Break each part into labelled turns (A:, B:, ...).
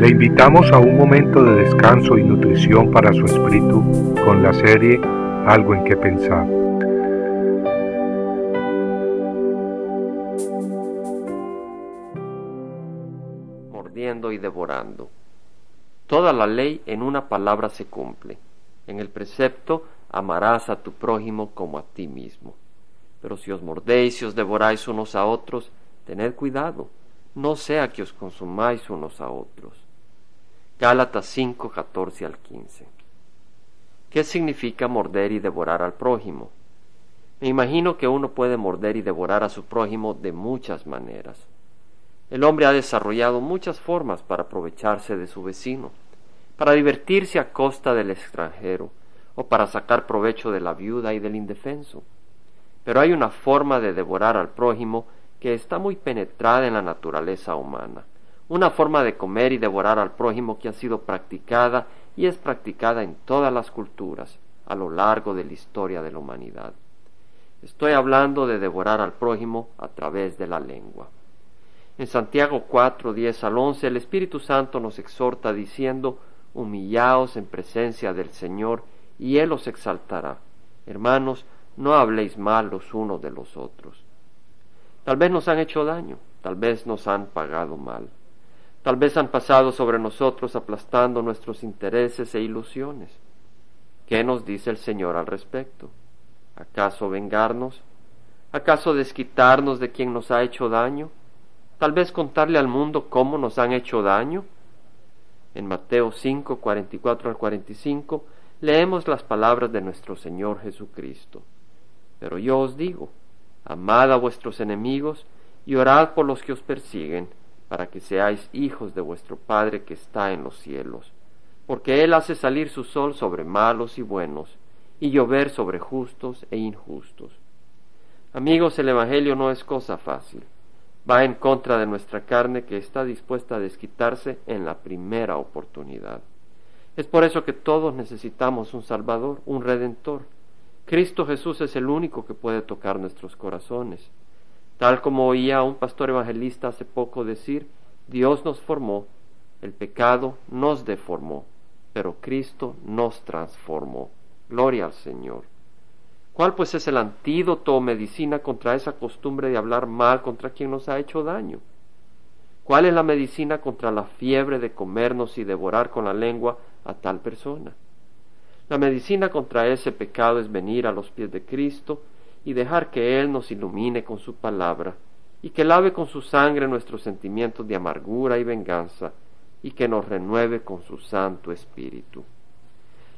A: Le invitamos a un momento de descanso y nutrición para su espíritu con la serie Algo en que pensar.
B: Mordiendo y devorando. Toda la ley en una palabra se cumple. En el precepto amarás a tu prójimo como a ti mismo. Pero si os mordéis y os devoráis unos a otros, tened cuidado no sea que os consumáis unos a otros. Gálatas 5, 14 al 15. ¿Qué significa morder y devorar al prójimo? Me imagino que uno puede morder y devorar a su prójimo de muchas maneras. El hombre ha desarrollado muchas formas para aprovecharse de su vecino, para divertirse a costa del extranjero, o para sacar provecho de la viuda y del indefenso. Pero hay una forma de devorar al prójimo que está muy penetrada en la naturaleza humana, una forma de comer y devorar al prójimo que ha sido practicada y es practicada en todas las culturas a lo largo de la historia de la humanidad. Estoy hablando de devorar al prójimo a través de la lengua. En Santiago 4, 10 al 11, el Espíritu Santo nos exhorta diciendo, humillaos en presencia del Señor y Él os exaltará. Hermanos, no habléis mal los unos de los otros. Tal vez nos han hecho daño, tal vez nos han pagado mal, tal vez han pasado sobre nosotros aplastando nuestros intereses e ilusiones. ¿Qué nos dice el Señor al respecto? ¿Acaso vengarnos? ¿Acaso desquitarnos de quien nos ha hecho daño? ¿Tal vez contarle al mundo cómo nos han hecho daño? En Mateo 5, 44 al 45 leemos las palabras de nuestro Señor Jesucristo. Pero yo os digo, Amad a vuestros enemigos y orad por los que os persiguen, para que seáis hijos de vuestro Padre que está en los cielos. Porque Él hace salir su sol sobre malos y buenos, y llover sobre justos e injustos. Amigos, el Evangelio no es cosa fácil. Va en contra de nuestra carne que está dispuesta a desquitarse en la primera oportunidad. Es por eso que todos necesitamos un Salvador, un Redentor, Cristo Jesús es el único que puede tocar nuestros corazones. Tal como oía un pastor evangelista hace poco decir, Dios nos formó, el pecado nos deformó, pero Cristo nos transformó. Gloria al Señor. ¿Cuál pues es el antídoto o medicina contra esa costumbre de hablar mal contra quien nos ha hecho daño? ¿Cuál es la medicina contra la fiebre de comernos y devorar con la lengua a tal persona? La medicina contra ese pecado es venir a los pies de Cristo y dejar que Él nos ilumine con su palabra y que lave con su sangre nuestros sentimientos de amargura y venganza y que nos renueve con su Santo Espíritu.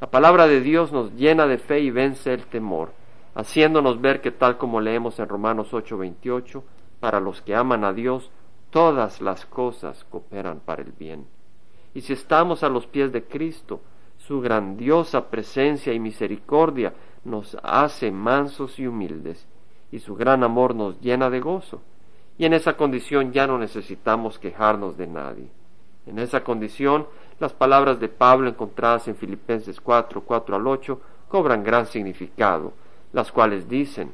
B: La palabra de Dios nos llena de fe y vence el temor, haciéndonos ver que tal como leemos en Romanos 8:28, para los que aman a Dios, todas las cosas cooperan para el bien. Y si estamos a los pies de Cristo, su grandiosa presencia y misericordia nos hace mansos y humildes, y su gran amor nos llena de gozo. Y en esa condición ya no necesitamos quejarnos de nadie. En esa condición, las palabras de Pablo encontradas en Filipenses 4, 4 al 8 cobran gran significado, las cuales dicen,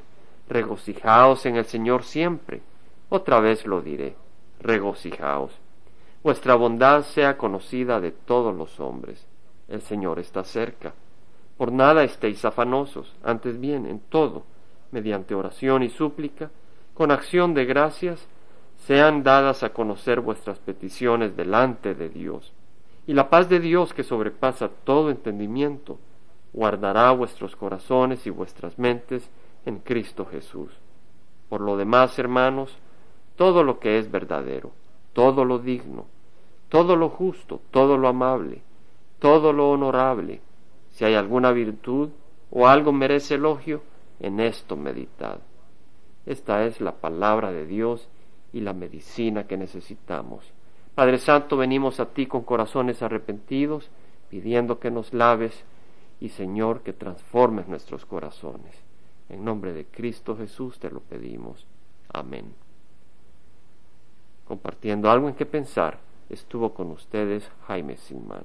B: regocijaos en el Señor siempre. Otra vez lo diré, regocijaos. Vuestra bondad sea conocida de todos los hombres el Señor está cerca. Por nada estéis afanosos, antes bien, en todo, mediante oración y súplica, con acción de gracias, sean dadas a conocer vuestras peticiones delante de Dios. Y la paz de Dios, que sobrepasa todo entendimiento, guardará vuestros corazones y vuestras mentes en Cristo Jesús. Por lo demás, hermanos, todo lo que es verdadero, todo lo digno, todo lo justo, todo lo amable, todo lo honorable, si hay alguna virtud o algo merece elogio, en esto meditad. Esta es la palabra de Dios y la medicina que necesitamos. Padre Santo, venimos a ti con corazones arrepentidos, pidiendo que nos laves y Señor, que transformes nuestros corazones. En nombre de Cristo Jesús te lo pedimos. Amén. Compartiendo algo en que pensar, estuvo con ustedes Jaime Silman.